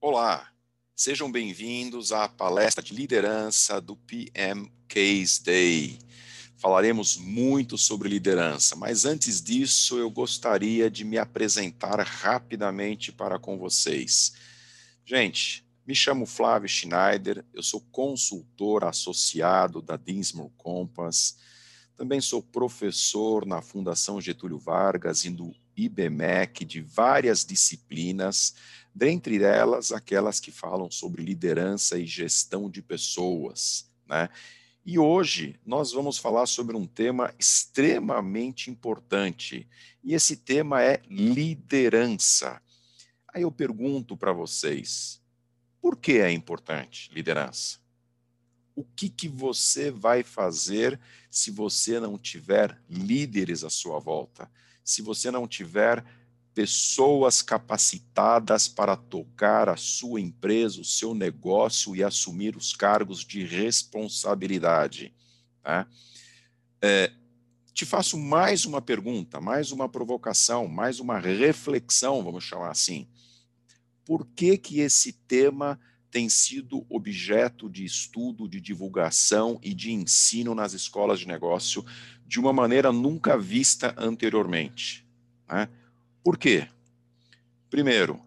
Olá, sejam bem-vindos à palestra de liderança do PM Case Day. Falaremos muito sobre liderança, mas antes disso eu gostaria de me apresentar rapidamente para com vocês. Gente, me chamo Flávio Schneider, eu sou consultor associado da Dinsmore Compass, também sou professor na Fundação Getúlio Vargas e do IBMEC de várias disciplinas, dentre elas aquelas que falam sobre liderança e gestão de pessoas, né? E hoje nós vamos falar sobre um tema extremamente importante, e esse tema é liderança. Aí eu pergunto para vocês, por que é importante liderança? O que, que você vai fazer se você não tiver líderes à sua volta? Se você não tiver pessoas capacitadas para tocar a sua empresa, o seu negócio e assumir os cargos de responsabilidade. Tá? É, te faço mais uma pergunta, mais uma provocação, mais uma reflexão, vamos chamar assim por que, que esse tema tem sido objeto de estudo, de divulgação e de ensino nas escolas de negócio de uma maneira nunca vista anteriormente. Né? Por quê? Primeiro,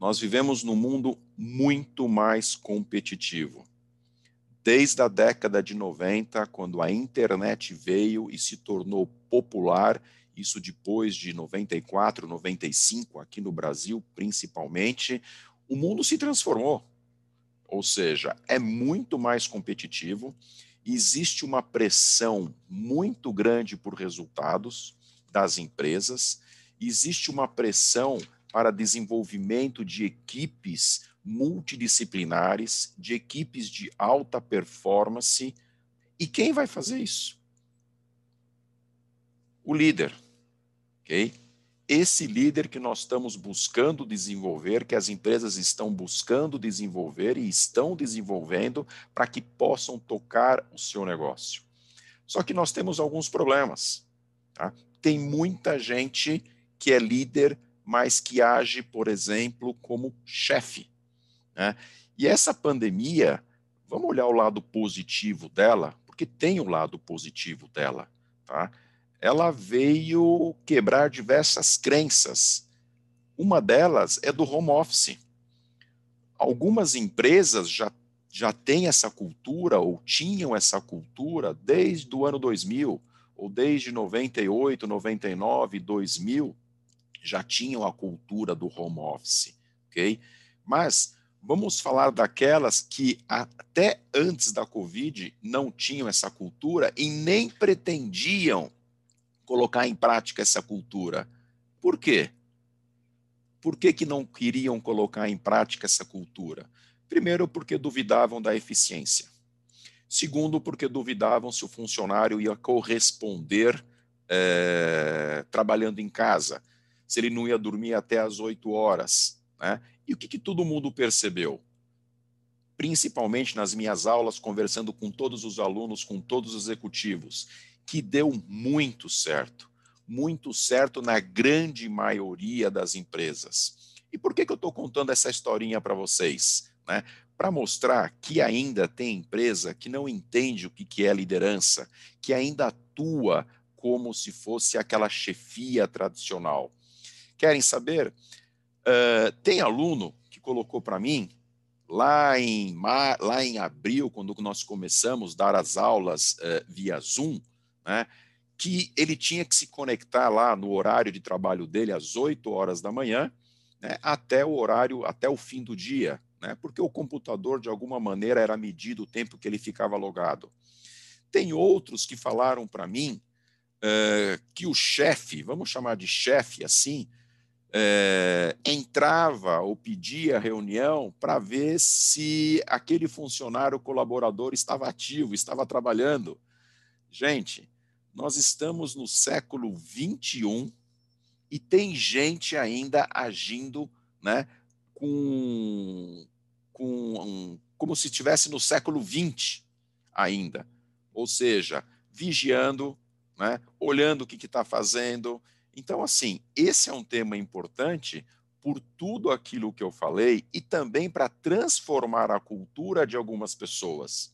nós vivemos num mundo muito mais competitivo. Desde a década de 90, quando a internet veio e se tornou popular isso depois de 94, 95, aqui no Brasil principalmente, o mundo se transformou. Ou seja, é muito mais competitivo, existe uma pressão muito grande por resultados das empresas, existe uma pressão para desenvolvimento de equipes multidisciplinares, de equipes de alta performance. E quem vai fazer isso? O líder ok? Esse líder que nós estamos buscando desenvolver, que as empresas estão buscando desenvolver e estão desenvolvendo para que possam tocar o seu negócio. Só que nós temos alguns problemas. Tá? Tem muita gente que é líder, mas que age, por exemplo, como chefe. Né? E essa pandemia, vamos olhar o lado positivo dela, porque tem o lado positivo dela. Tá? ela veio quebrar diversas crenças. Uma delas é do home office. Algumas empresas já, já têm essa cultura, ou tinham essa cultura, desde o ano 2000, ou desde 98, 99, 2000, já tinham a cultura do home office, ok? Mas vamos falar daquelas que até antes da Covid não tinham essa cultura e nem pretendiam colocar em prática essa cultura. Por quê? Por que, que não queriam colocar em prática essa cultura? Primeiro, porque duvidavam da eficiência. Segundo, porque duvidavam se o funcionário ia corresponder é, trabalhando em casa, se ele não ia dormir até as oito horas. Né? E o que, que todo mundo percebeu? Principalmente nas minhas aulas, conversando com todos os alunos, com todos os executivos que deu muito certo, muito certo na grande maioria das empresas. E por que, que eu estou contando essa historinha para vocês? Né? Para mostrar que ainda tem empresa que não entende o que, que é liderança, que ainda atua como se fosse aquela chefia tradicional. Querem saber? Uh, tem aluno que colocou para mim, lá em, lá em abril, quando nós começamos a dar as aulas uh, via Zoom, né, que ele tinha que se conectar lá no horário de trabalho dele às 8 horas da manhã, né, até o horário, até o fim do dia, né, porque o computador, de alguma maneira, era medido o tempo que ele ficava logado. Tem outros que falaram para mim uh, que o chefe, vamos chamar de chefe assim, uh, entrava ou pedia reunião para ver se aquele funcionário colaborador estava ativo, estava trabalhando. Gente, nós estamos no século 21 e tem gente ainda agindo né, com, com como se estivesse no século 20 ainda. Ou seja, vigiando, né, olhando o que está fazendo. Então, assim, esse é um tema importante por tudo aquilo que eu falei e também para transformar a cultura de algumas pessoas.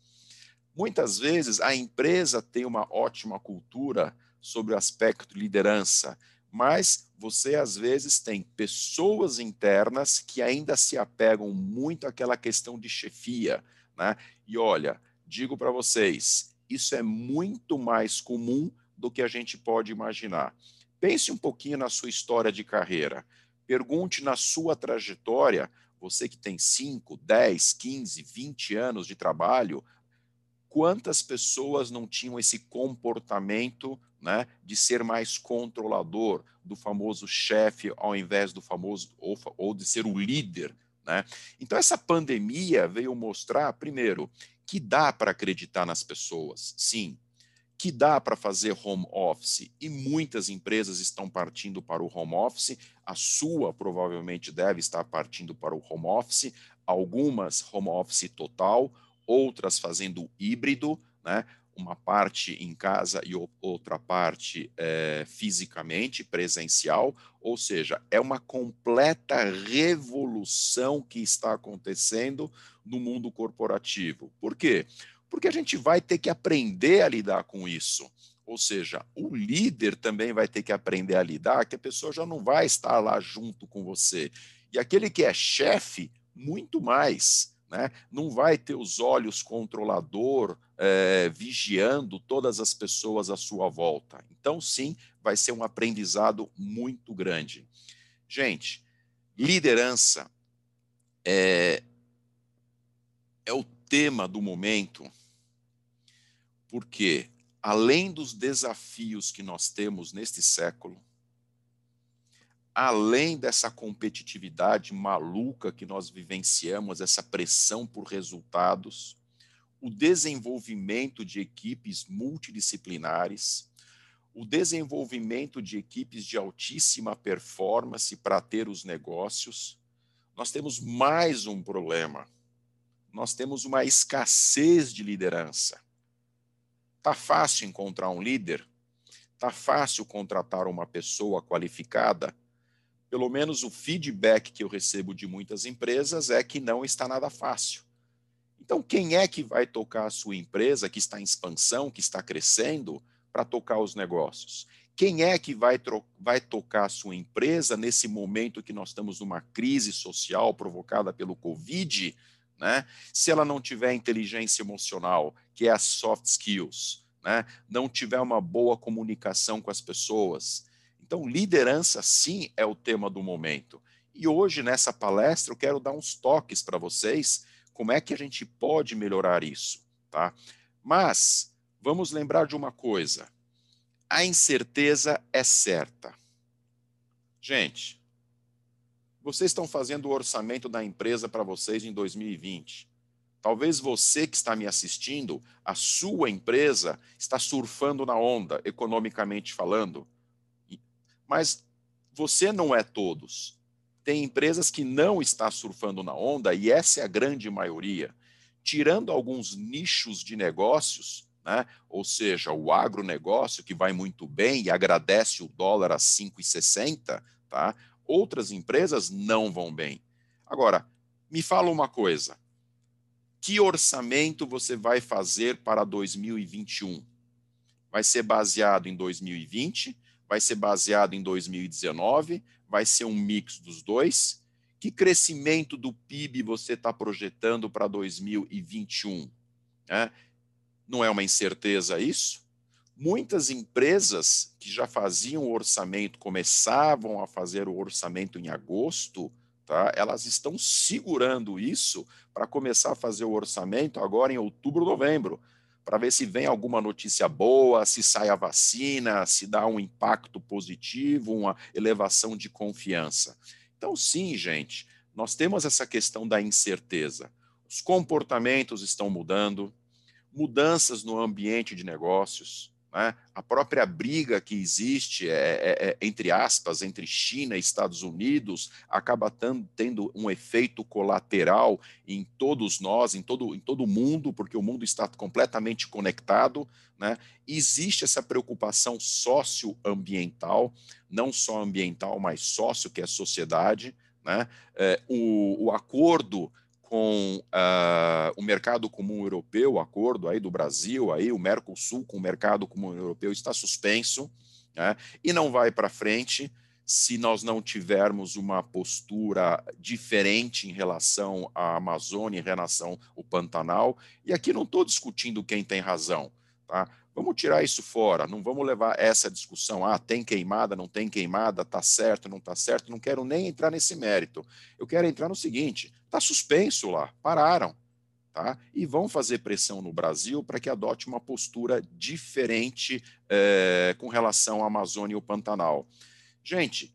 Muitas vezes a empresa tem uma ótima cultura sobre o aspecto liderança, mas você às vezes tem pessoas internas que ainda se apegam muito àquela questão de chefia, né? E olha, digo para vocês, isso é muito mais comum do que a gente pode imaginar. Pense um pouquinho na sua história de carreira. Pergunte na sua trajetória, você que tem 5, 10, 15, 20 anos de trabalho, quantas pessoas não tinham esse comportamento né, de ser mais controlador, do famoso chefe ao invés do famoso, ou, ou de ser o líder. Né? Então, essa pandemia veio mostrar, primeiro, que dá para acreditar nas pessoas, sim, que dá para fazer home office e muitas empresas estão partindo para o home office. A sua provavelmente deve estar partindo para o home office, algumas home office total, outras fazendo híbrido, né? Uma parte em casa e outra parte é, fisicamente, presencial, ou seja, é uma completa revolução que está acontecendo no mundo corporativo. Por quê? Porque a gente vai ter que aprender a lidar com isso. Ou seja, o líder também vai ter que aprender a lidar, que a pessoa já não vai estar lá junto com você. E aquele que é chefe, muito mais. Né? Não vai ter os olhos controlador é, vigiando todas as pessoas à sua volta. Então, sim, vai ser um aprendizado muito grande. Gente, liderança é, é o tema do momento porque, além dos desafios que nós temos neste século, além dessa competitividade maluca que nós vivenciamos, essa pressão por resultados, o desenvolvimento de equipes multidisciplinares, o desenvolvimento de equipes de altíssima performance para ter os negócios, nós temos mais um problema. Nós temos uma escassez de liderança. Tá fácil encontrar um líder? Tá fácil contratar uma pessoa qualificada? Pelo menos o feedback que eu recebo de muitas empresas é que não está nada fácil. Então, quem é que vai tocar a sua empresa que está em expansão, que está crescendo, para tocar os negócios? Quem é que vai, vai tocar a sua empresa nesse momento que nós estamos numa crise social provocada pelo Covid? Né? Se ela não tiver inteligência emocional, que é as soft skills, né? Não tiver uma boa comunicação com as pessoas. Então, liderança sim é o tema do momento. E hoje nessa palestra eu quero dar uns toques para vocês como é que a gente pode melhorar isso, tá? Mas vamos lembrar de uma coisa. A incerteza é certa. Gente, vocês estão fazendo o orçamento da empresa para vocês em 2020. Talvez você que está me assistindo, a sua empresa está surfando na onda, economicamente falando. Mas você não é todos. Tem empresas que não está surfando na onda e essa é a grande maioria. Tirando alguns nichos de negócios, né? ou seja, o agronegócio que vai muito bem e agradece o dólar a 5,60, tá? Outras empresas não vão bem. Agora, me fala uma coisa. Que orçamento você vai fazer para 2021? Vai ser baseado em 2020? Vai ser baseado em 2019? Vai ser um mix dos dois? Que crescimento do PIB você está projetando para 2021? É? Não é uma incerteza isso? Muitas empresas que já faziam o orçamento, começavam a fazer o orçamento em agosto, tá? elas estão segurando isso para começar a fazer o orçamento agora em outubro, novembro, para ver se vem alguma notícia boa, se sai a vacina, se dá um impacto positivo, uma elevação de confiança. Então, sim, gente, nós temos essa questão da incerteza. Os comportamentos estão mudando, mudanças no ambiente de negócios, né? A própria briga que existe, é, é, é, entre aspas, entre China e Estados Unidos, acaba tendo um efeito colateral em todos nós, em todo, em todo o mundo, porque o mundo está completamente conectado. Né? Existe essa preocupação socioambiental, não só ambiental, mas sócio, que é sociedade. né? É, o, o, acordo com uh, o mercado comum europeu, o acordo aí do Brasil, aí o Mercosul com o mercado comum europeu está suspenso né? e não vai para frente se nós não tivermos uma postura diferente em relação à Amazônia, em relação ao Pantanal. E aqui não estou discutindo quem tem razão, tá? Vamos tirar isso fora, não vamos levar essa discussão, ah, tem queimada, não tem queimada, tá certo, não tá certo, não quero nem entrar nesse mérito. Eu quero entrar no seguinte, tá suspenso lá, pararam, tá? E vão fazer pressão no Brasil para que adote uma postura diferente é, com relação à Amazônia e o Pantanal. Gente,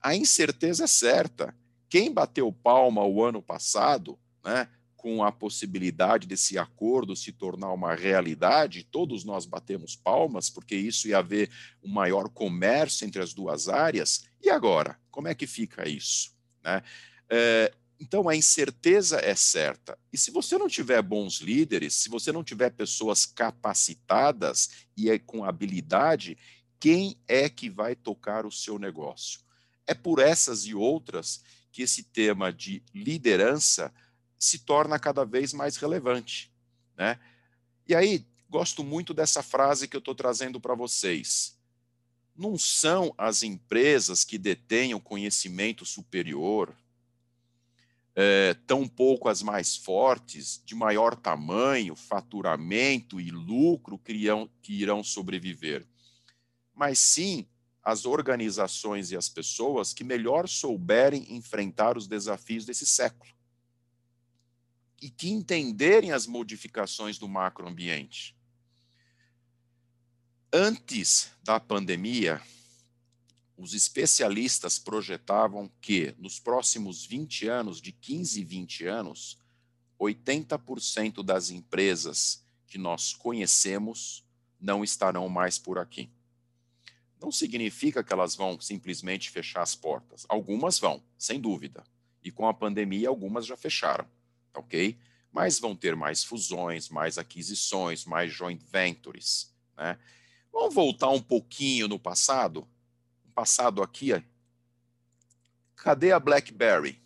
a incerteza é certa. Quem bateu palma o ano passado, né, com a possibilidade desse acordo se tornar uma realidade, todos nós batemos palmas, porque isso ia haver um maior comércio entre as duas áreas. E agora? Como é que fica isso? Né? É, então, a incerteza é certa. E se você não tiver bons líderes, se você não tiver pessoas capacitadas e é com habilidade, quem é que vai tocar o seu negócio? É por essas e outras que esse tema de liderança se torna cada vez mais relevante. Né? E aí, gosto muito dessa frase que eu estou trazendo para vocês. Não são as empresas que detêm o conhecimento superior, é, tampouco as mais fortes, de maior tamanho, faturamento e lucro que irão, que irão sobreviver, mas sim as organizações e as pessoas que melhor souberem enfrentar os desafios desse século e que entenderem as modificações do macroambiente. Antes da pandemia, os especialistas projetavam que, nos próximos 20 anos, de 15 e 20 anos, 80% das empresas que nós conhecemos não estarão mais por aqui. Não significa que elas vão simplesmente fechar as portas. Algumas vão, sem dúvida. E com a pandemia, algumas já fecharam, ok? Mas vão ter mais fusões, mais aquisições, mais joint ventures. Né? Vamos voltar um pouquinho no passado? passado aqui, cadê a BlackBerry?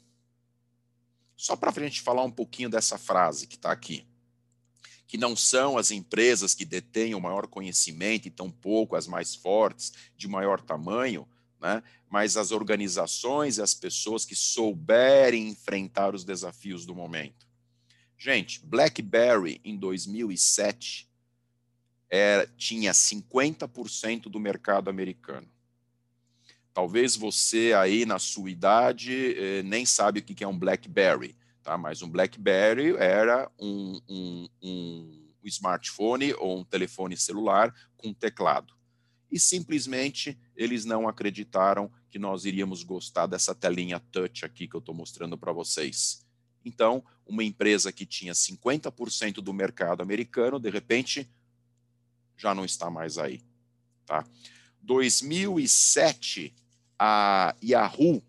Só para a gente falar um pouquinho dessa frase que está aqui. Que não são as empresas que detêm o maior conhecimento e tampouco as mais fortes, de maior tamanho, né? mas as organizações e as pessoas que souberem enfrentar os desafios do momento. Gente, BlackBerry em 2007 era, tinha 50% do mercado americano. Talvez você aí na sua idade eh, nem sabe o que é um BlackBerry, tá? Mas um BlackBerry era um, um, um smartphone ou um telefone celular com teclado. E simplesmente eles não acreditaram que nós iríamos gostar dessa telinha touch aqui que eu estou mostrando para vocês. Então, uma empresa que tinha 50% do mercado americano, de repente, já não está mais aí. Tá? 2007, a Yahoo,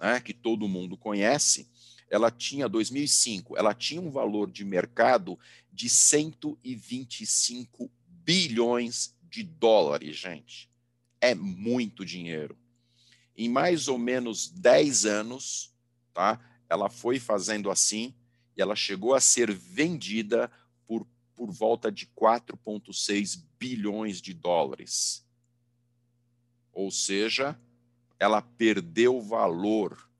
né, que todo mundo conhece, ela tinha 2005, ela tinha um valor de mercado de 125 bilhões de dólares, gente. É muito dinheiro. Em mais ou menos 10 anos, tá? Ela foi fazendo assim e ela chegou a ser vendida por, por volta de 4,6 bilhões de dólares. Ou seja, ela perdeu valor.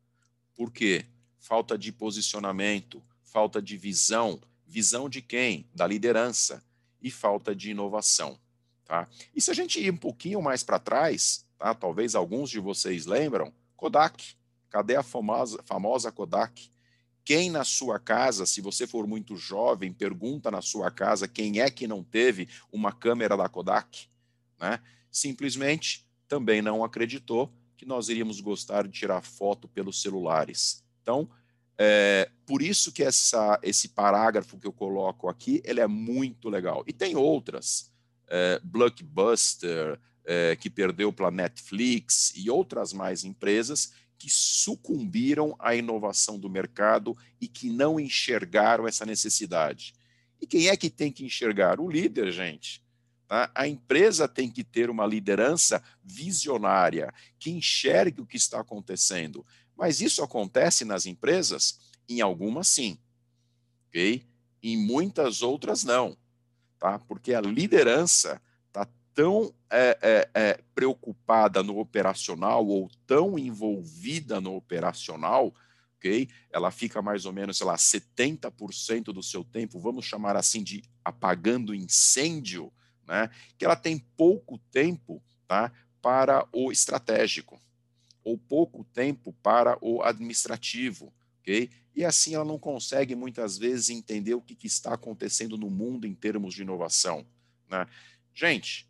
Por quê? Falta de posicionamento, falta de visão. Visão de quem? Da liderança. E falta de inovação. Tá? E se a gente ir um pouquinho mais para trás, tá? talvez alguns de vocês lembram, Kodak. Cadê a famosa, famosa Kodak? Quem na sua casa, se você for muito jovem, pergunta na sua casa quem é que não teve uma câmera da Kodak, né? Simplesmente também não acreditou que nós iríamos gostar de tirar foto pelos celulares. Então, é, por isso que essa, esse parágrafo que eu coloco aqui, ele é muito legal. E tem outras, é, Blockbuster, é, que perdeu para Netflix e outras mais empresas que sucumbiram à inovação do mercado e que não enxergaram essa necessidade. E quem é que tem que enxergar? O líder, gente. Tá? A empresa tem que ter uma liderança visionária, que enxergue o que está acontecendo. Mas isso acontece nas empresas? Em algumas, sim. Ok? Em muitas outras, não. Tá? Porque a liderança está tão é, é, é, preocupada no operacional ou tão envolvida no operacional, ok? Ela fica mais ou menos, sei lá, 70% do seu tempo, vamos chamar assim de apagando incêndio, né? Que ela tem pouco tempo, tá? Para o estratégico ou pouco tempo para o administrativo, ok? E assim ela não consegue muitas vezes entender o que, que está acontecendo no mundo em termos de inovação. Né? Gente,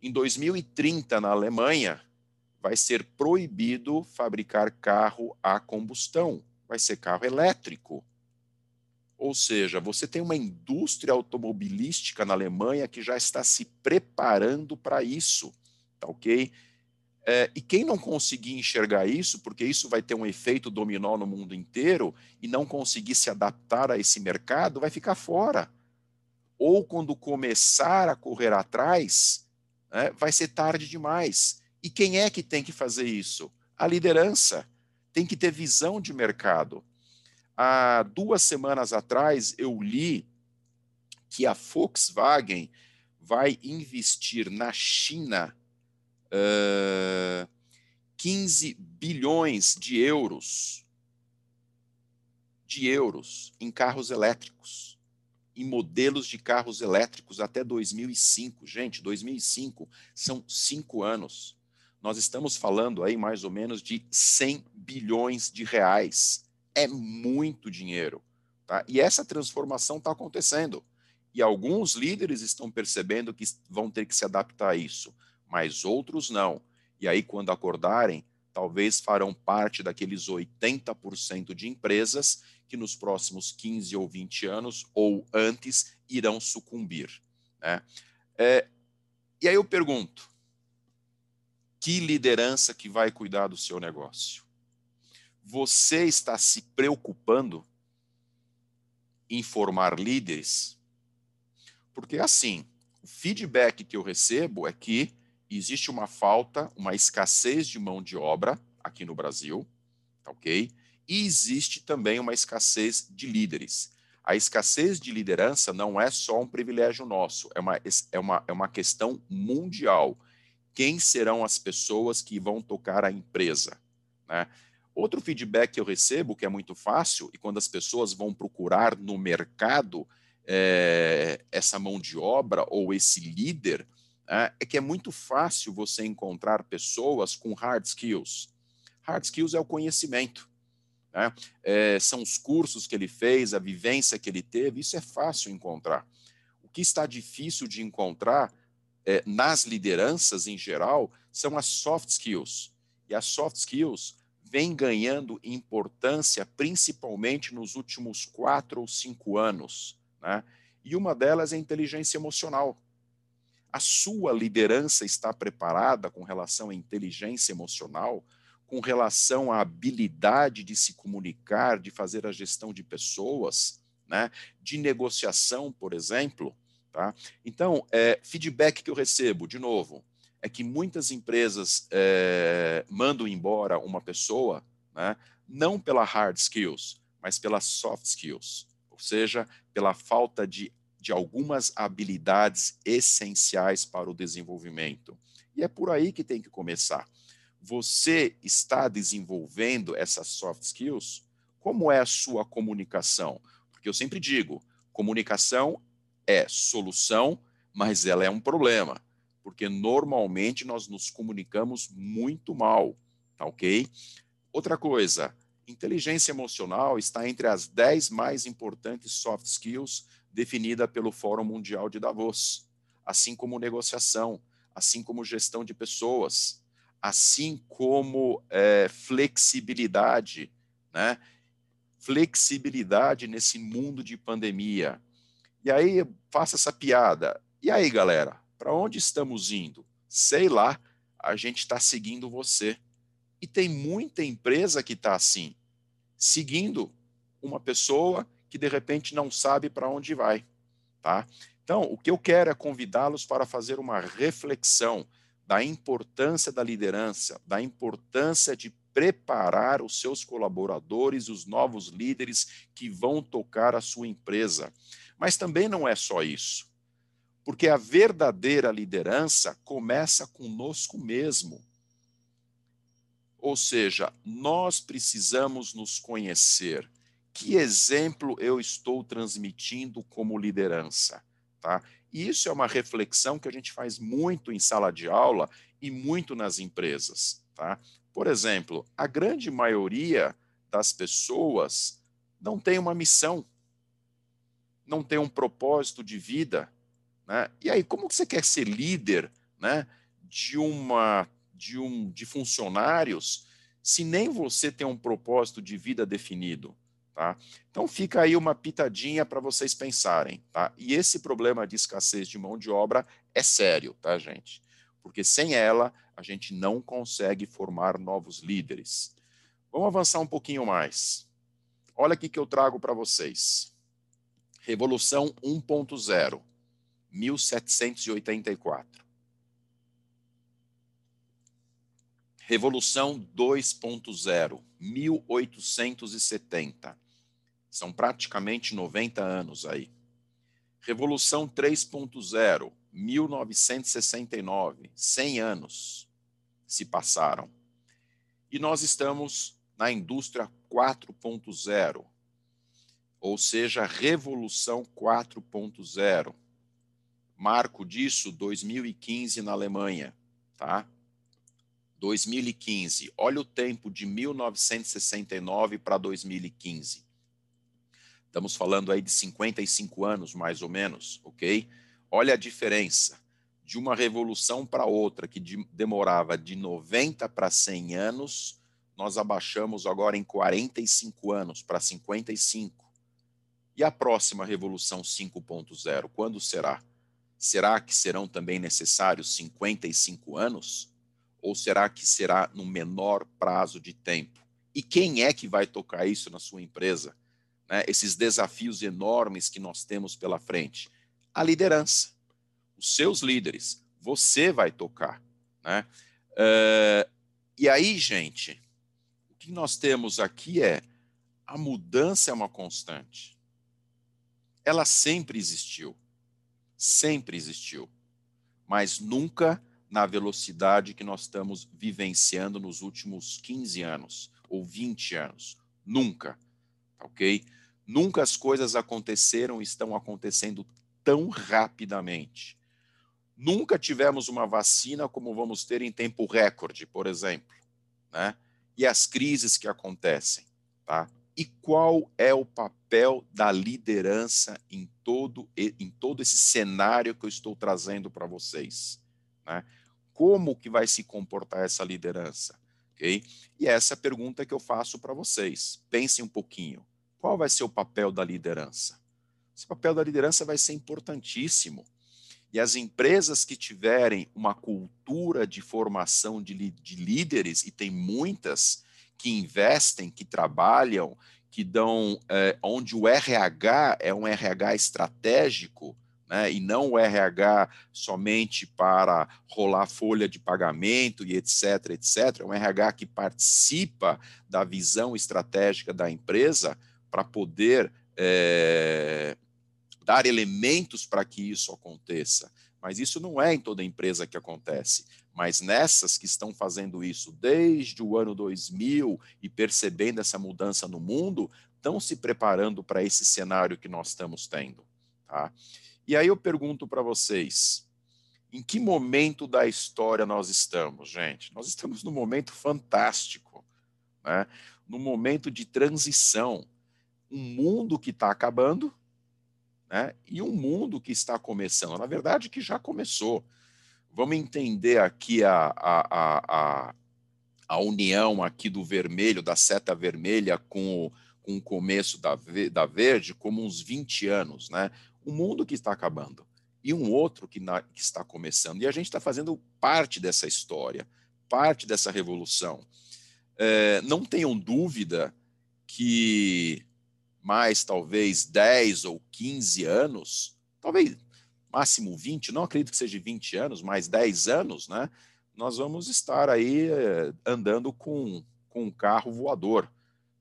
em 2030 na Alemanha vai ser proibido fabricar carro a combustão, vai ser carro elétrico. Ou seja, você tem uma indústria automobilística na Alemanha que já está se preparando para isso, tá ok? É, e quem não conseguir enxergar isso, porque isso vai ter um efeito dominó no mundo inteiro, e não conseguir se adaptar a esse mercado, vai ficar fora. Ou quando começar a correr atrás, né, vai ser tarde demais. E quem é que tem que fazer isso? A liderança. Tem que ter visão de mercado. Há duas semanas atrás, eu li que a Volkswagen vai investir na China uh, 15 bilhões de euros de euros em carros elétricos, em modelos de carros elétricos até 2005. Gente, 2005 são cinco anos. Nós estamos falando aí mais ou menos de 100 bilhões de reais. É muito dinheiro. Tá? E essa transformação está acontecendo. E alguns líderes estão percebendo que vão ter que se adaptar a isso mas outros não. E aí, quando acordarem, talvez farão parte daqueles 80% de empresas que nos próximos 15 ou 20 anos, ou antes, irão sucumbir. Né? É, e aí eu pergunto, que liderança que vai cuidar do seu negócio? Você está se preocupando em formar líderes? Porque assim, o feedback que eu recebo é que existe uma falta, uma escassez de mão de obra aqui no Brasil, tá ok? E existe também uma escassez de líderes. A escassez de liderança não é só um privilégio nosso, é uma, é uma, é uma questão mundial. Quem serão as pessoas que vão tocar a empresa? Né? Outro feedback que eu recebo, que é muito fácil, e quando as pessoas vão procurar no mercado é, essa mão de obra ou esse líder, é, é que é muito fácil você encontrar pessoas com hard skills. Hard skills é o conhecimento. Né? É, são os cursos que ele fez, a vivência que ele teve, isso é fácil encontrar. O que está difícil de encontrar é, nas lideranças em geral são as soft skills. E as soft skills vêm ganhando importância principalmente nos últimos quatro ou cinco anos. Né? E uma delas é inteligência emocional. A sua liderança está preparada com relação à inteligência emocional, com relação à habilidade de se comunicar, de fazer a gestão de pessoas, né? de negociação, por exemplo. Tá? Então, é, feedback que eu recebo, de novo, é que muitas empresas é, mandam embora uma pessoa, né? não pela hard skills, mas pelas soft skills, ou seja, pela falta de de algumas habilidades essenciais para o desenvolvimento. E é por aí que tem que começar. Você está desenvolvendo essas soft skills? Como é a sua comunicação? Porque eu sempre digo, comunicação é solução, mas ela é um problema, porque normalmente nós nos comunicamos muito mal, tá ok? Outra coisa, inteligência emocional está entre as 10 mais importantes soft skills definida pelo Fórum Mundial de Davos, assim como negociação, assim como gestão de pessoas, assim como é, flexibilidade, né? Flexibilidade nesse mundo de pandemia. E aí faça essa piada. E aí, galera, para onde estamos indo? Sei lá, a gente está seguindo você. E tem muita empresa que está assim, seguindo uma pessoa que de repente não sabe para onde vai, tá? Então, o que eu quero é convidá-los para fazer uma reflexão da importância da liderança, da importância de preparar os seus colaboradores, os novos líderes que vão tocar a sua empresa. Mas também não é só isso. Porque a verdadeira liderança começa conosco mesmo. Ou seja, nós precisamos nos conhecer. Que exemplo eu estou transmitindo como liderança? Tá? E isso é uma reflexão que a gente faz muito em sala de aula e muito nas empresas. Tá? Por exemplo, a grande maioria das pessoas não tem uma missão, não tem um propósito de vida. Né? E aí, como você quer ser líder né, de uma de um de funcionários se nem você tem um propósito de vida definido? Tá? Então fica aí uma pitadinha para vocês pensarem. Tá? E esse problema de escassez de mão de obra é sério, tá, gente? Porque sem ela a gente não consegue formar novos líderes. Vamos avançar um pouquinho mais. Olha aqui que eu trago para vocês. Revolução 1.0, 1784. Revolução 2.0, 1870. São praticamente 90 anos aí. Revolução 3.0, 1969, 100 anos se passaram. E nós estamos na indústria 4.0, ou seja, Revolução 4.0. Marco disso 2015 na Alemanha, tá? 2015. Olha o tempo de 1969 para 2015. Estamos falando aí de 55 anos, mais ou menos, ok? Olha a diferença de uma revolução para outra, que de, demorava de 90 para 100 anos, nós abaixamos agora em 45 anos para 55. E a próxima revolução 5.0, quando será? Será que serão também necessários 55 anos? Ou será que será no menor prazo de tempo? E quem é que vai tocar isso na sua empresa? Né, esses desafios enormes que nós temos pela frente? A liderança, os seus líderes, você vai tocar. Né? Uh, e aí, gente, o que nós temos aqui é a mudança é uma constante. Ela sempre existiu, sempre existiu, mas nunca na velocidade que nós estamos vivenciando nos últimos 15 anos ou 20 anos. Nunca, ok? Nunca as coisas aconteceram e estão acontecendo tão rapidamente. Nunca tivemos uma vacina como vamos ter em tempo recorde, por exemplo, né? E as crises que acontecem, tá? E qual é o papel da liderança em todo em todo esse cenário que eu estou trazendo para vocês, né? Como que vai se comportar essa liderança, ok? E essa é a pergunta que eu faço para vocês. Pensem um pouquinho. Qual vai ser o papel da liderança? Esse papel da liderança vai ser importantíssimo. E as empresas que tiverem uma cultura de formação de, de líderes, e tem muitas que investem, que trabalham, que dão, é, onde o RH é um RH estratégico, né, e não o RH somente para rolar folha de pagamento e etc, etc, é um RH que participa da visão estratégica da empresa, para poder é, dar elementos para que isso aconteça. Mas isso não é em toda empresa que acontece. Mas nessas que estão fazendo isso desde o ano 2000 e percebendo essa mudança no mundo, estão se preparando para esse cenário que nós estamos tendo. Tá? E aí eu pergunto para vocês, em que momento da história nós estamos, gente? Nós estamos num momento fantástico, né? num momento de transição um mundo que está acabando né, e um mundo que está começando. Na verdade, que já começou. Vamos entender aqui a, a, a, a união aqui do vermelho, da seta vermelha com o, com o começo da, da verde como uns 20 anos. Né? Um mundo que está acabando e um outro que, na, que está começando. E a gente está fazendo parte dessa história, parte dessa revolução. É, não tenham dúvida que mais talvez 10 ou 15 anos, talvez máximo 20, não acredito que seja 20 anos, mais 10 anos, né? Nós vamos estar aí eh, andando com, com um carro voador,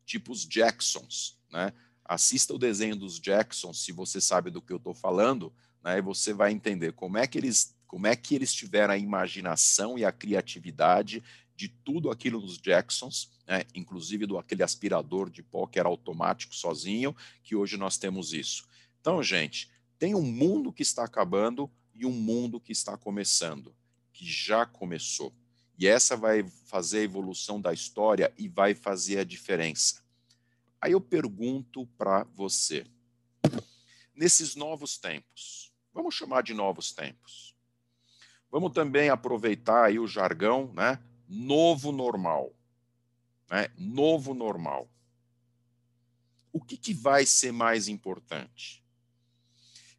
tipo os Jacksons, né? Assista o desenho dos Jacksons, se você sabe do que eu estou falando, né? Você vai entender como é que eles como é que eles tiveram a imaginação e a criatividade de tudo aquilo dos Jacksons, né? inclusive do aquele aspirador de pó que era automático sozinho, que hoje nós temos isso. Então, gente, tem um mundo que está acabando e um mundo que está começando, que já começou. E essa vai fazer a evolução da história e vai fazer a diferença. Aí eu pergunto para você, nesses novos tempos, vamos chamar de novos tempos, vamos também aproveitar aí o jargão, né? Novo normal, né? Novo normal. O que, que vai ser mais importante?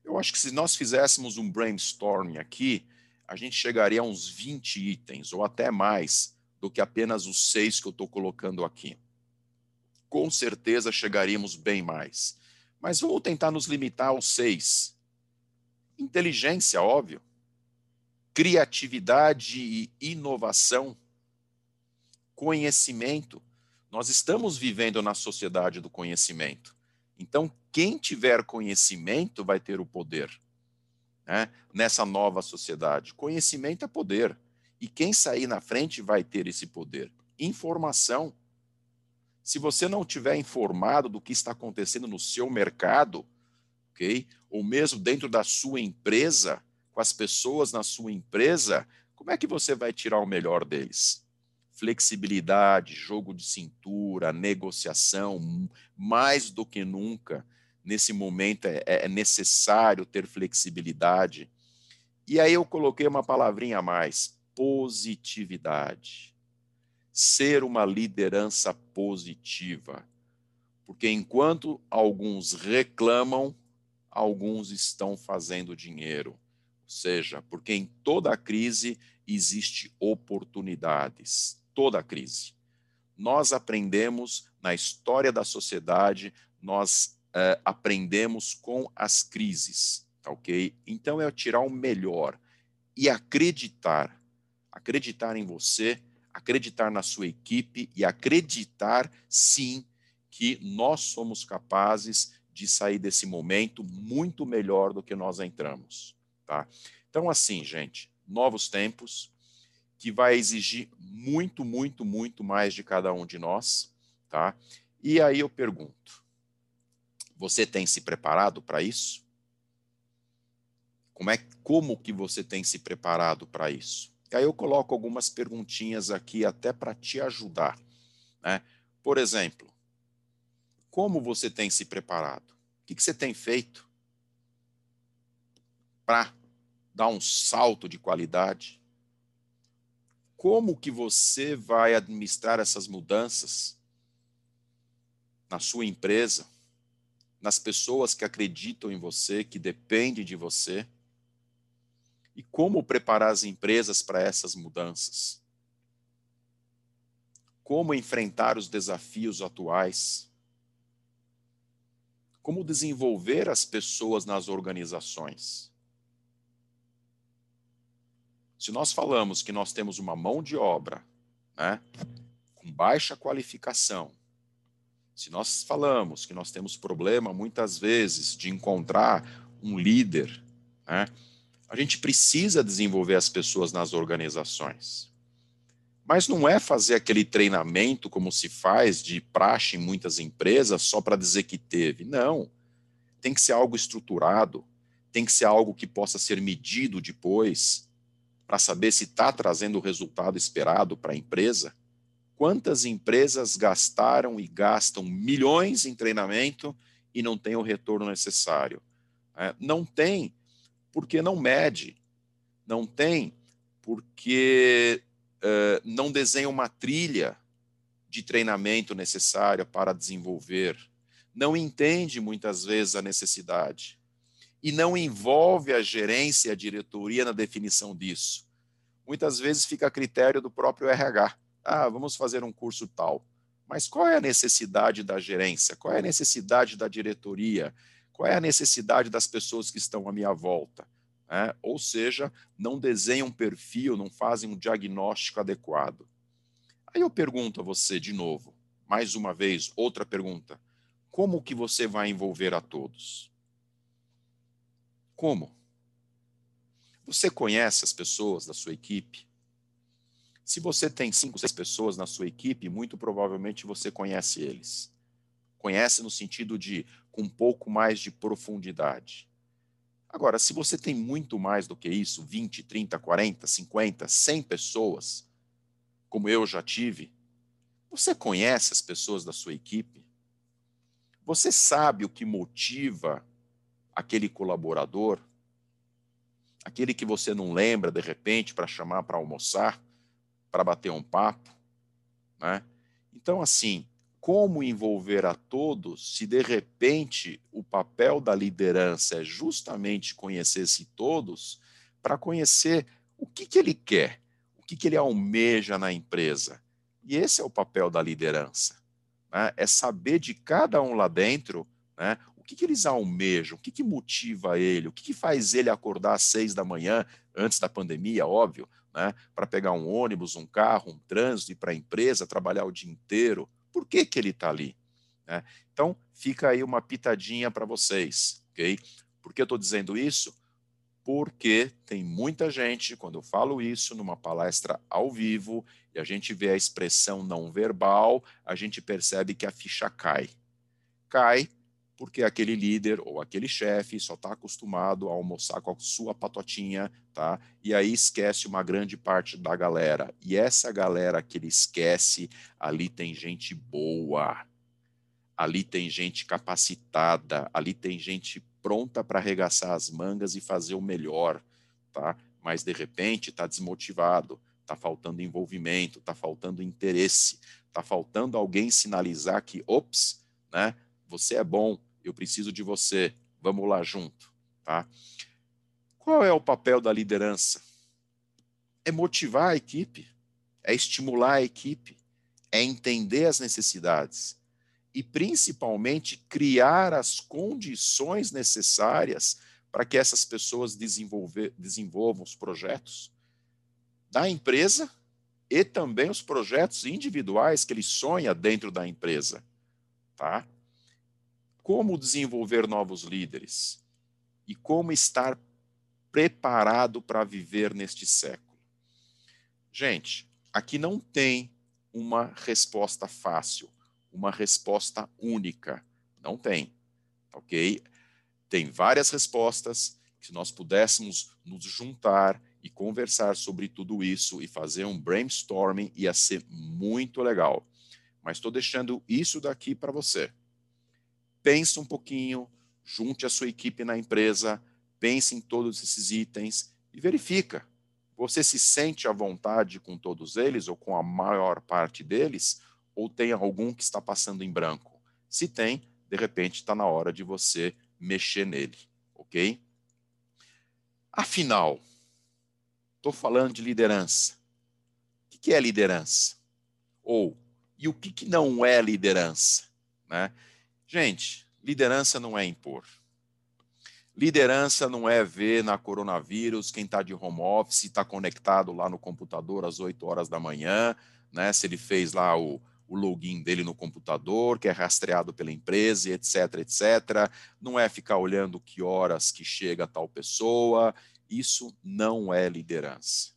Eu acho que se nós fizéssemos um brainstorming aqui, a gente chegaria a uns 20 itens, ou até mais, do que apenas os seis que eu estou colocando aqui. Com certeza chegaríamos bem mais. Mas vou tentar nos limitar aos seis. Inteligência, óbvio. Criatividade e inovação. Conhecimento. Nós estamos vivendo na sociedade do conhecimento. Então, quem tiver conhecimento vai ter o poder né, nessa nova sociedade. Conhecimento é poder. E quem sair na frente vai ter esse poder. Informação. Se você não tiver informado do que está acontecendo no seu mercado, ok? Ou mesmo dentro da sua empresa, com as pessoas na sua empresa, como é que você vai tirar o melhor deles? Flexibilidade, jogo de cintura, negociação, mais do que nunca nesse momento é, é, necessário ter flexibilidade. E aí eu coloquei uma palavrinha a mais: positividade. Ser uma liderança positiva. Porque enquanto alguns reclamam, alguns estão fazendo dinheiro. Ou seja, porque em toda crise existe oportunidades, toda crise. Nós aprendemos na história da sociedade, nós uh, aprendemos com as crises, tá ok? Então é tirar o melhor e acreditar, acreditar em você, acreditar na sua equipe e acreditar sim que nós somos capazes de sair desse momento muito melhor do que nós entramos, tá? Então assim, gente, novos tempos que vai exigir muito, muito, muito mais de cada um de nós, tá? E aí eu pergunto, você tem se preparado para isso? Como é como que você tem se preparado para isso? E aí eu coloco algumas perguntinhas aqui até para te ajudar, né? Por exemplo, como você tem se preparado? O que, que você tem feito para dar um salto de qualidade? Como que você vai administrar essas mudanças na sua empresa? nas pessoas que acreditam em você, que dependem de você? E como preparar as empresas para essas mudanças? Como enfrentar os desafios atuais? Como desenvolver as pessoas nas organizações? Se nós falamos que nós temos uma mão de obra né, com baixa qualificação, se nós falamos que nós temos problema, muitas vezes, de encontrar um líder, né, a gente precisa desenvolver as pessoas nas organizações. Mas não é fazer aquele treinamento como se faz de praxe em muitas empresas só para dizer que teve. Não. Tem que ser algo estruturado, tem que ser algo que possa ser medido depois, para saber se está trazendo o resultado esperado para a empresa. Quantas empresas gastaram e gastam milhões em treinamento e não tem o retorno necessário? É, não tem porque não mede, não tem porque uh, não desenha uma trilha de treinamento necessária para desenvolver, não entende muitas vezes a necessidade e não envolve a gerência e a diretoria na definição disso. Muitas vezes fica a critério do próprio RH. Ah, vamos fazer um curso tal. Mas qual é a necessidade da gerência? Qual é a necessidade da diretoria? Qual é a necessidade das pessoas que estão à minha volta? É, ou seja, não desenham um perfil, não fazem um diagnóstico adequado. Aí eu pergunto a você de novo, mais uma vez, outra pergunta. Como que você vai envolver a todos? Como? Você conhece as pessoas da sua equipe? Se você tem cinco, seis pessoas na sua equipe, muito provavelmente você conhece eles. Conhece no sentido de com um pouco mais de profundidade. Agora, se você tem muito mais do que isso, 20, 30, 40, 50, 100 pessoas, como eu já tive, você conhece as pessoas da sua equipe? Você sabe o que motiva aquele colaborador? Aquele que você não lembra de repente para chamar para almoçar, para bater um papo, né? Então assim, como envolver a todos se de repente o papel da liderança é justamente conhecer-se todos para conhecer o que, que ele quer, o que, que ele almeja na empresa. E esse é o papel da liderança. Né? É saber de cada um lá dentro né, que, que eles almejam, o que, que motiva ele, o que, que faz ele acordar às seis da manhã, antes da pandemia, óbvio, né, para pegar um ônibus, um carro, um trânsito, ir para a empresa, trabalhar o dia inteiro por que, que ele está ali. Né? Então, fica aí uma pitadinha para vocês, ok? Por que eu estou dizendo isso? Porque tem muita gente, quando eu falo isso numa palestra ao vivo, e a gente vê a expressão não verbal, a gente percebe que a ficha cai. Cai porque aquele líder ou aquele chefe só está acostumado a almoçar com a sua patotinha, tá? E aí esquece uma grande parte da galera. E essa galera que ele esquece, ali tem gente boa, ali tem gente capacitada, ali tem gente pronta para arregaçar as mangas e fazer o melhor, tá? Mas de repente está desmotivado, está faltando envolvimento, está faltando interesse, está faltando alguém sinalizar que, ops, né? Você é bom, eu preciso de você, vamos lá junto, tá? Qual é o papel da liderança? É motivar a equipe, é estimular a equipe, é entender as necessidades e principalmente criar as condições necessárias para que essas pessoas desenvolvam os projetos da empresa e também os projetos individuais que ele sonha dentro da empresa, tá? Como desenvolver novos líderes e como estar preparado para viver neste século. Gente, aqui não tem uma resposta fácil, uma resposta única. Não tem, ok? Tem várias respostas. Se nós pudéssemos nos juntar e conversar sobre tudo isso e fazer um brainstorming, ia ser muito legal. Mas estou deixando isso daqui para você pense um pouquinho, junte a sua equipe na empresa, pense em todos esses itens e verifica. Você se sente à vontade com todos eles ou com a maior parte deles? Ou tem algum que está passando em branco? Se tem, de repente está na hora de você mexer nele, ok? Afinal, estou falando de liderança. O que é liderança? Ou, e o que não é liderança? Né? Gente, liderança não é impor. Liderança não é ver na coronavírus quem está de home office, está conectado lá no computador às 8 horas da manhã, né? Se ele fez lá o, o login dele no computador, que é rastreado pela empresa, etc, etc. Não é ficar olhando que horas que chega tal pessoa. Isso não é liderança.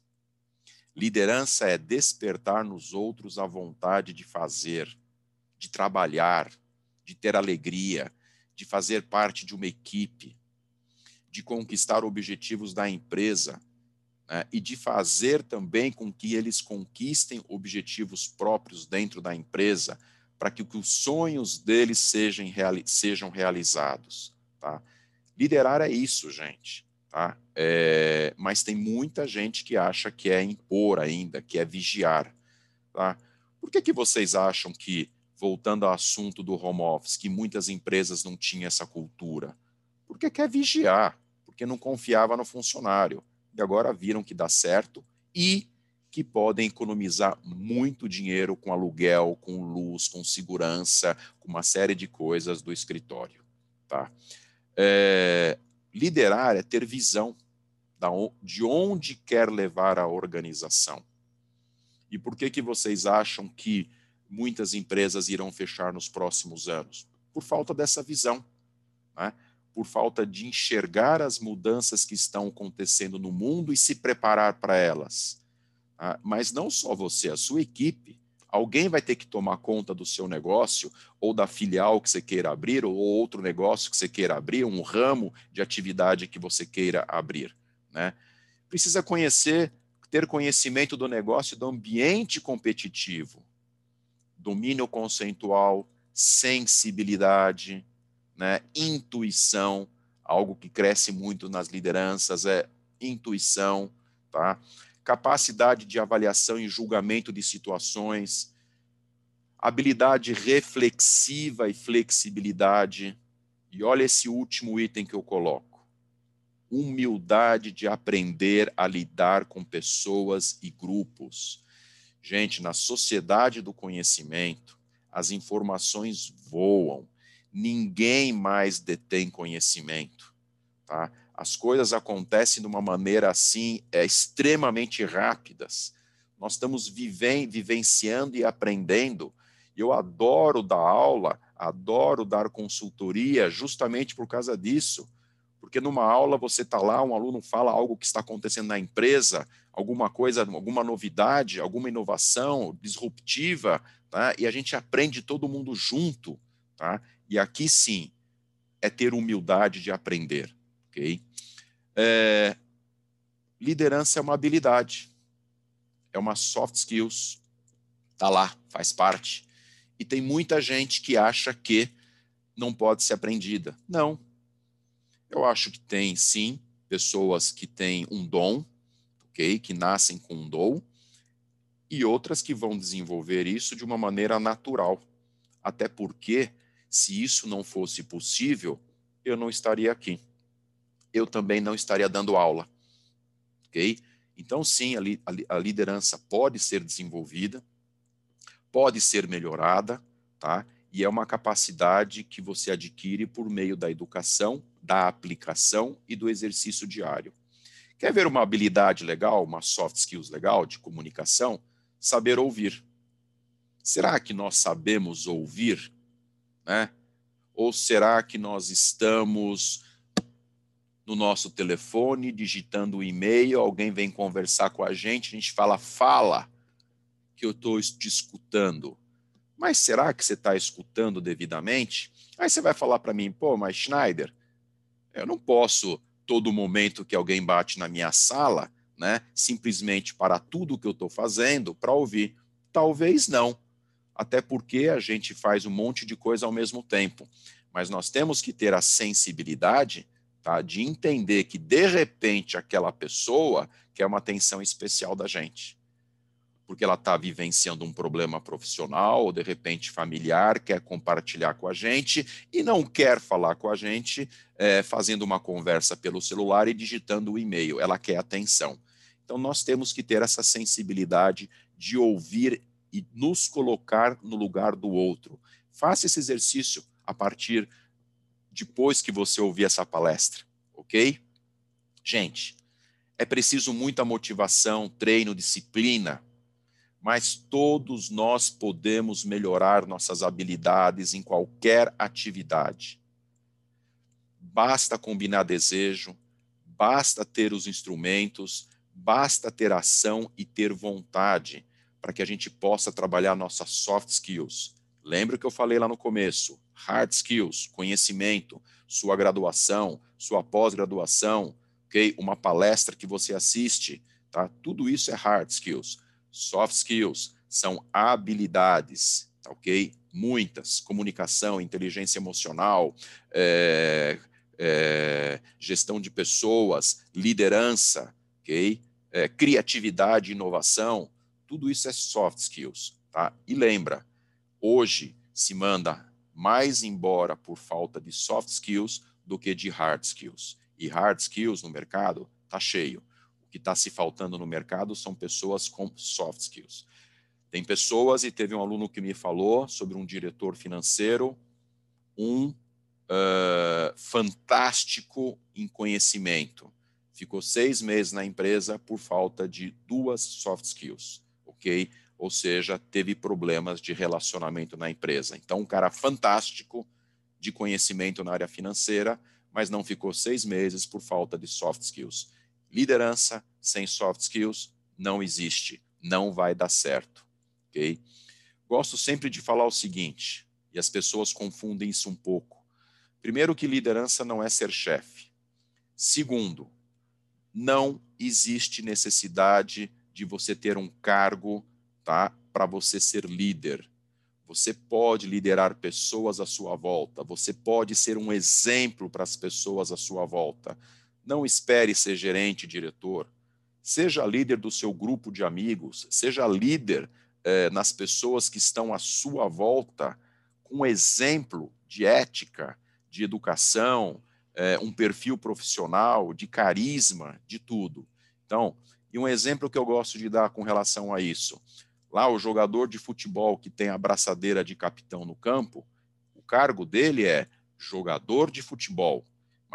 Liderança é despertar nos outros a vontade de fazer, de trabalhar, de ter alegria, de fazer parte de uma equipe, de conquistar objetivos da empresa né, e de fazer também com que eles conquistem objetivos próprios dentro da empresa, para que, os sonhos deles sejam, reali sejam realizados. Tá? Liderar é isso, gente. Tá? É, mas tem muita gente que acha que é impor ainda, que é vigiar. Tá? Por que, que vocês acham que voltando ao assunto do home office, que muitas empresas não tinham essa cultura? Porque quer vigiar, porque não confiava no funcionário. E agora viram que dá certo e que podem economizar muito dinheiro com aluguel, com luz, com segurança, com uma série de coisas do escritório. Tá? É, liderar é ter visão de onde quer levar a organização. E por que, que vocês acham que muitas empresas irão fechar nos próximos anos? Por falta dessa visão, né? por falta de enxergar as mudanças que estão acontecendo no mundo e se preparar para elas. Tá? Mas não só você, a sua equipe. Alguém vai ter que tomar conta do seu negócio, ou da filial que você queira abrir, ou outro negócio que você queira abrir, um ramo de atividade que você queira abrir. Né? Precisa conhecer, ter conhecimento do negócio do ambiente competitivo, domínio conceitual, sensibilidade, né? intuição, algo que cresce muito nas lideranças é intuição, tá? capacidade de avaliação e julgamento de situações, habilidade reflexiva e flexibilidade. E olha esse último item que eu coloco: humildade de aprender a lidar com pessoas e grupos. Gente, na sociedade do conhecimento, as informações voam. Ninguém mais detém conhecimento, tá? As coisas acontecem de uma maneira assim, é, extremamente rápidas. Nós estamos vivem, vivenciando e aprendendo. Eu adoro dar aula, adoro dar consultoria justamente por causa disso. Porque numa aula você está lá, um aluno fala algo que está acontecendo na empresa, alguma coisa, alguma novidade, alguma inovação disruptiva, tá? e a gente aprende todo mundo junto. Tá? E aqui sim, é ter humildade de aprender ok? É, liderança é uma habilidade, é uma soft skills, tá lá, faz parte. E tem muita gente que acha que não pode ser aprendida. Não. Eu acho que tem, sim, pessoas que têm um dom, ok? Que nascem com um dom, e outras que vão desenvolver isso de uma maneira natural. Até porque, se isso não fosse possível, eu não estaria aqui eu também não estaria dando aula. Ok? Então, sim, a, a liderança pode ser desenvolvida, pode ser melhorada, tá? E é uma capacidade que você adquire por meio da educação, da aplicação e do exercício diário. Quer ver uma habilidade legal, uma soft skills legal de comunicação? Saber ouvir. Será que nós sabemos ouvir? Né? Ou será que nós estamos no nosso telefone, digitando o um e-mail, alguém vem conversar com a gente, a gente fala, fala, que eu estou te escutando. Mas será que você está escutando devidamente? Aí você vai falar para mim, pô, mas Schneider, eu não posso, todo momento que alguém bate na minha sala, né, simplesmente parar tudo que eu estou fazendo para ouvir. Talvez não, até porque a gente faz um monte de coisa ao mesmo tempo. Mas nós temos que ter a sensibilidade tá? de entender que, de repente, aquela pessoa quer uma atenção especial da gente. Porque ela está vivenciando um problema profissional, ou de repente familiar, quer compartilhar com a gente e não quer falar com a gente é, fazendo uma conversa pelo celular e digitando o e-mail. Ela quer atenção. Então, nós temos que ter essa sensibilidade de ouvir e nos colocar no lugar do outro. Faça esse exercício a partir depois que você ouvir essa palestra, ok? Gente, é preciso muita motivação, treino, disciplina, mas todos nós podemos melhorar nossas habilidades em qualquer atividade. Basta combinar desejo, basta ter os instrumentos, basta ter ação e ter vontade para que a gente possa trabalhar nossas soft skills. Lembra que eu falei lá no começo? hard skills, conhecimento, sua graduação, sua pós-graduação, ok? Uma palestra que você assiste, tá? Tudo isso é hard skills. Soft skills são habilidades, tá, ok? Muitas, comunicação, inteligência emocional, é, é, gestão de pessoas, liderança, ok? É, criatividade, inovação, tudo isso é soft skills, tá? E lembra, hoje se manda mais embora por falta de soft skills do que de hard skills. E hard skills no mercado está cheio. Que está se faltando no mercado são pessoas com soft skills. Tem pessoas, e teve um aluno que me falou sobre um diretor financeiro, um uh, fantástico em conhecimento. Ficou seis meses na empresa por falta de duas soft skills, ok? ou seja, teve problemas de relacionamento na empresa. Então, um cara fantástico de conhecimento na área financeira, mas não ficou seis meses por falta de soft skills. Liderança sem soft skills não existe, não vai dar certo, ok? Gosto sempre de falar o seguinte, e as pessoas confundem isso um pouco. Primeiro que liderança não é ser chefe. Segundo, não existe necessidade de você ter um cargo tá, para você ser líder. Você pode liderar pessoas à sua volta, você pode ser um exemplo para as pessoas à sua volta. Não espere ser gerente, diretor. Seja líder do seu grupo de amigos, seja líder eh, nas pessoas que estão à sua volta, com exemplo de ética, de educação, é, um perfil profissional, de carisma, de tudo. Então, e um exemplo que eu gosto de dar com relação a isso. Lá, o jogador de futebol que tem a braçadeira de capitão no campo, o cargo dele é jogador de futebol,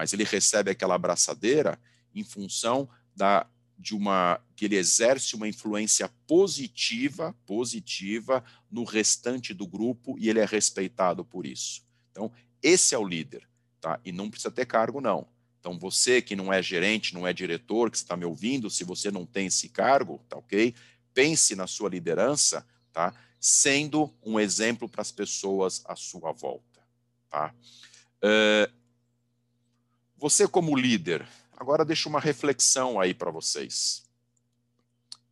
mas ele recebe aquela braçadeira em função da de uma que ele exerce uma influência positiva, positiva no restante do grupo e ele é respeitado por isso. Então, esse é o líder tá? E não precisa ter cargo, não. Então, você que não é gerente, não é diretor, que está me ouvindo, se você não tem esse cargo, tá ok? Pense na sua liderança, tá? Sendo um exemplo para as pessoas à sua volta, tá? Uh, você como líder, agora deixa uma reflexão aí para vocês.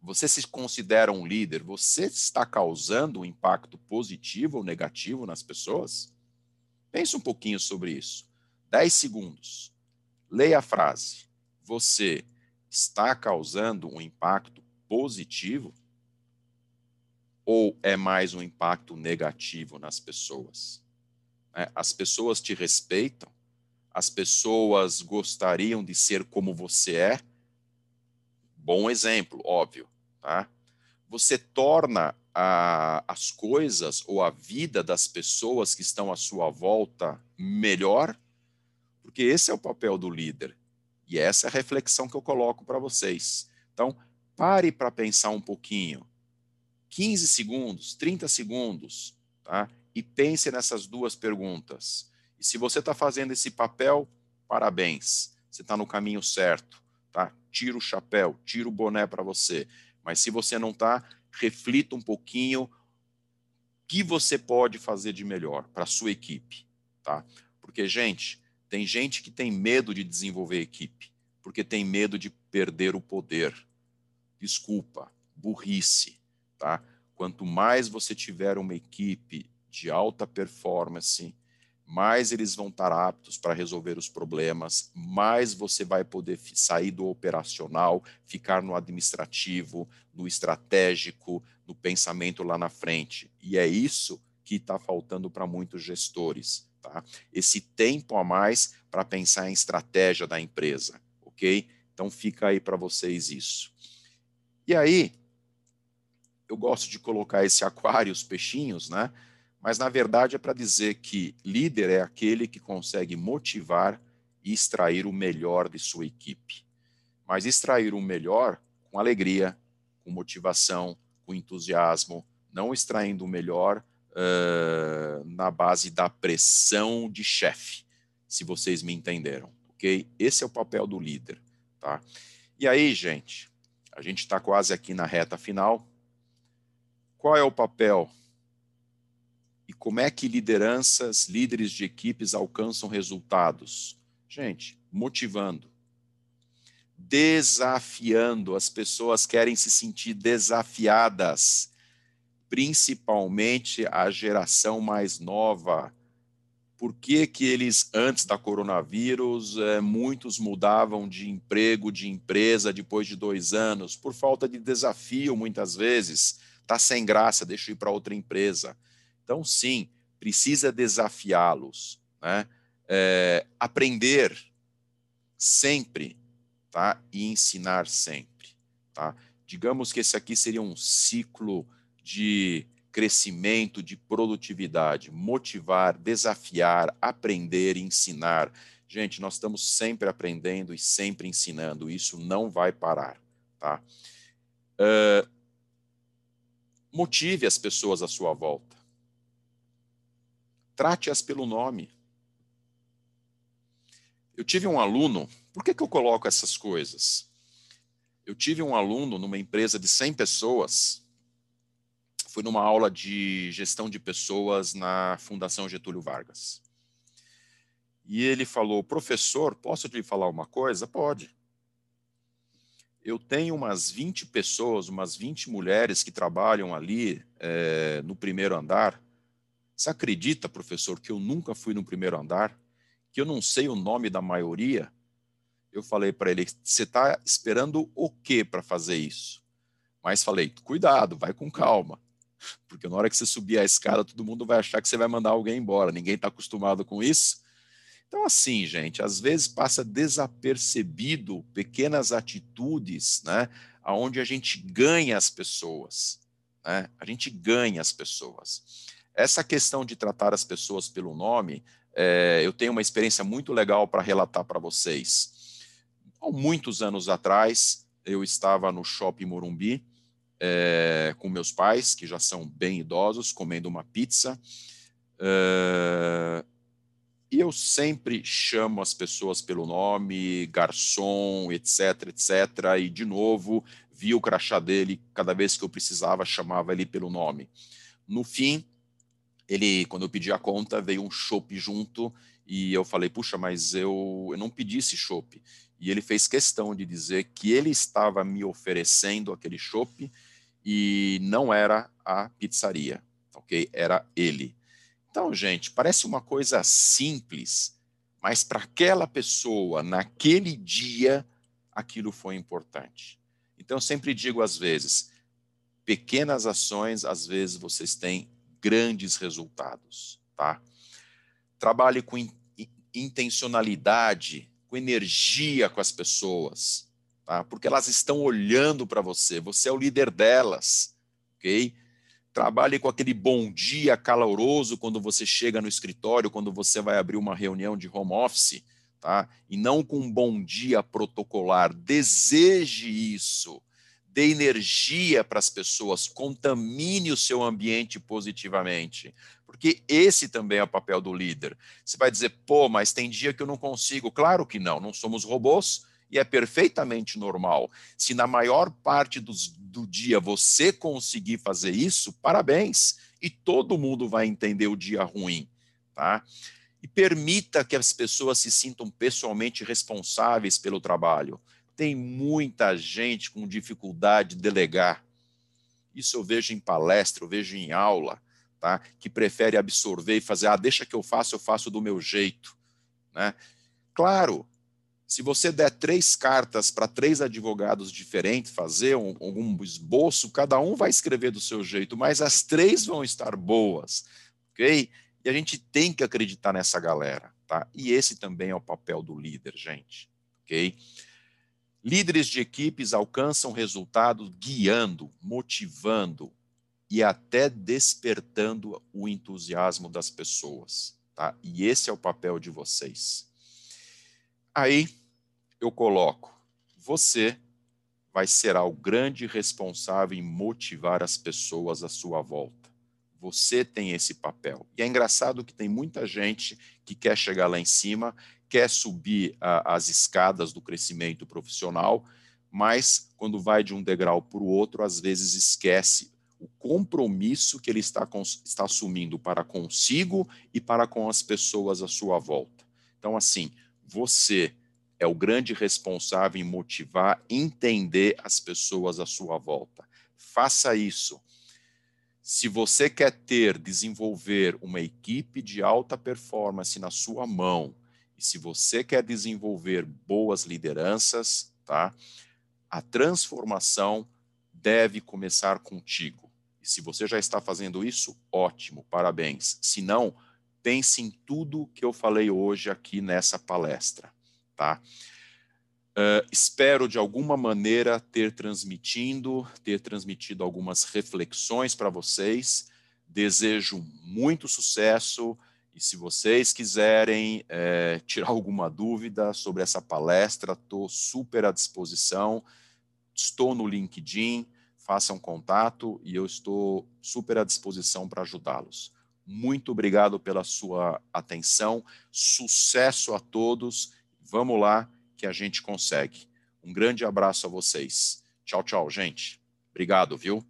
Você se considera um líder? Você está causando um impacto positivo ou negativo nas pessoas? Pense um pouquinho sobre isso. 10 segundos. Leia a frase. Você está causando um impacto positivo ou é mais um impacto negativo nas pessoas? É, as pessoas te respeitam? As pessoas gostariam de ser como você é? Bom exemplo, óbvio, tá? Você torna a, as coisas ou a vida das pessoas que estão à sua volta melhor porque esse é o papel do líder. E essa é a reflexão que eu coloco para vocês. Então, pare para pensar um pouquinho. 15 segundos, 30 segundos, tá? E pense nessas duas perguntas. E se você está fazendo esse papel, parabéns. Você está no caminho certo, tá? Tira o chapéu, tira o boné para você. Mas se você não está, reflita um pouquinho o que você pode fazer de melhor para a sua equipe, tá? Porque, gente, tem gente que tem medo de desenvolver equipe, porque tem medo de perder o poder. Desculpa, burrice, tá? Quanto mais você tiver uma equipe de alta performance, mais eles vão estar aptos para resolver os problemas, mais você vai poder sair do operacional, ficar no administrativo, no estratégico, no pensamento lá na frente. E é isso que está faltando para muitos gestores tá? Esse tempo a mais para pensar em estratégia da empresa, ok? Então fica aí para vocês isso. E aí, eu gosto de colocar esse aquário, os peixinhos, né? Mas na verdade é para dizer que líder é aquele que consegue motivar e extrair o melhor de sua equipe. Mas extrair o melhor com alegria, com motivação, com entusiasmo, não extraindo o melhor uh, na base da pressão de chefe, se vocês me entenderam, ok? Esse é o papel do líder, tá? E aí, gente, a gente está quase aqui na reta final. Qual é o papel como é que lideranças, líderes de equipes alcançam resultados? Gente, motivando, desafiando, as pessoas querem se sentir desafiadas principalmente a geração mais nova. Por que, que eles, antes da coronavírus, é, muitos mudavam de emprego, de empresa, depois de dois anos? Por falta de desafio, muitas vezes. Está sem graça, deixa eu ir para outra empresa. Então, sim, precisa desafiá-los. Né? É, aprender sempre tá? e ensinar sempre. Tá? Digamos que esse aqui seria um ciclo de crescimento, de produtividade, motivar, desafiar, aprender, ensinar. Gente, nós estamos sempre aprendendo e sempre ensinando, isso não vai parar, tá? Uh, Motive as pessoas à sua volta. Trate-as pelo nome. Eu tive um aluno, por que, que eu coloco essas coisas? Eu tive um aluno numa empresa de 100 pessoas, foi numa aula de gestão de pessoas na Fundação Getúlio Vargas. E ele falou: professor, posso te falar uma coisa? Pode eu tenho umas 20 pessoas, umas 20 mulheres que trabalham ali é, no primeiro andar. Você acredita, professor, que eu nunca fui no primeiro andar? Que eu não sei o nome da maioria? Eu falei para ele: você está esperando o quê para fazer isso? Mas falei: cuidado, vai com calma. Porque na hora que você subir a escada, todo mundo vai achar que você vai mandar alguém embora. Ninguém está acostumado com isso. Então, assim, gente, às vezes passa desapercebido pequenas atitudes, né, onde a gente ganha as pessoas, né, a gente ganha as pessoas. Essa questão de tratar as pessoas pelo nome, é, eu tenho uma experiência muito legal para relatar para vocês. Há muitos anos atrás, eu estava no Shopping Morumbi é, com meus pais, que já são bem idosos, comendo uma pizza. É, e eu sempre chamo as pessoas pelo nome, garçom, etc, etc. E, de novo, vi o crachá dele, cada vez que eu precisava, chamava ele pelo nome. No fim, ele, quando eu pedi a conta, veio um chopp junto e eu falei, puxa, mas eu, eu não pedi esse chopp. E ele fez questão de dizer que ele estava me oferecendo aquele chopp e não era a pizzaria, ok? Era ele. Então, gente, parece uma coisa simples, mas para aquela pessoa, naquele dia, aquilo foi importante. Então, eu sempre digo às vezes, pequenas ações, às vezes vocês têm grandes resultados, tá? Trabalhe com in intencionalidade, com energia com as pessoas, tá? Porque elas estão olhando para você, você é o líder delas, ok? Trabalhe com aquele bom dia caloroso quando você chega no escritório, quando você vai abrir uma reunião de home office, tá? E não com um bom dia protocolar. Deseje isso. Dê energia para as pessoas, contamine o seu ambiente positivamente. Porque esse também é o papel do líder. Você vai dizer, pô, mas tem dia que eu não consigo. Claro que não, não somos robôs e é perfeitamente normal. Se na maior parte dos, do dia você conseguir fazer isso, parabéns. E todo mundo vai entender o dia ruim, tá? E permita que as pessoas se sintam pessoalmente responsáveis pelo trabalho. Tem muita gente com dificuldade de delegar. Isso eu vejo em palestra, eu vejo em aula, tá? Que prefere absorver e fazer, ah, deixa que eu faço, eu faço do meu jeito, né? Claro, se você der três cartas para três advogados diferentes, fazer um, algum esboço, cada um vai escrever do seu jeito, mas as três vão estar boas, ok? E a gente tem que acreditar nessa galera, tá? E esse também é o papel do líder, gente, ok? Líderes de equipes alcançam resultados guiando, motivando e até despertando o entusiasmo das pessoas, tá? E esse é o papel de vocês. Aí eu coloco, você vai ser o grande responsável em motivar as pessoas à sua volta. Você tem esse papel. E é engraçado que tem muita gente que quer chegar lá em cima, quer subir a, as escadas do crescimento profissional, mas quando vai de um degrau para o outro, às vezes esquece o compromisso que ele está, está assumindo para consigo e para com as pessoas à sua volta. Então, assim, você é o grande responsável em motivar, entender as pessoas à sua volta. Faça isso. Se você quer ter, desenvolver uma equipe de alta performance na sua mão, e se você quer desenvolver boas lideranças, tá? A transformação deve começar contigo. E se você já está fazendo isso, ótimo, parabéns. Se não, pense em tudo que eu falei hoje aqui nessa palestra, tá? Uh, espero de alguma maneira ter transmitindo, ter transmitido algumas reflexões para vocês. Desejo muito sucesso e se vocês quiserem é, tirar alguma dúvida sobre essa palestra, estou super à disposição. Estou no LinkedIn façam contato e eu estou super à disposição para ajudá-los. Muito obrigado pela sua atenção, sucesso a todos. Vamos lá que a gente consegue. Um grande abraço a vocês. Tchau, tchau, gente. Obrigado, viu?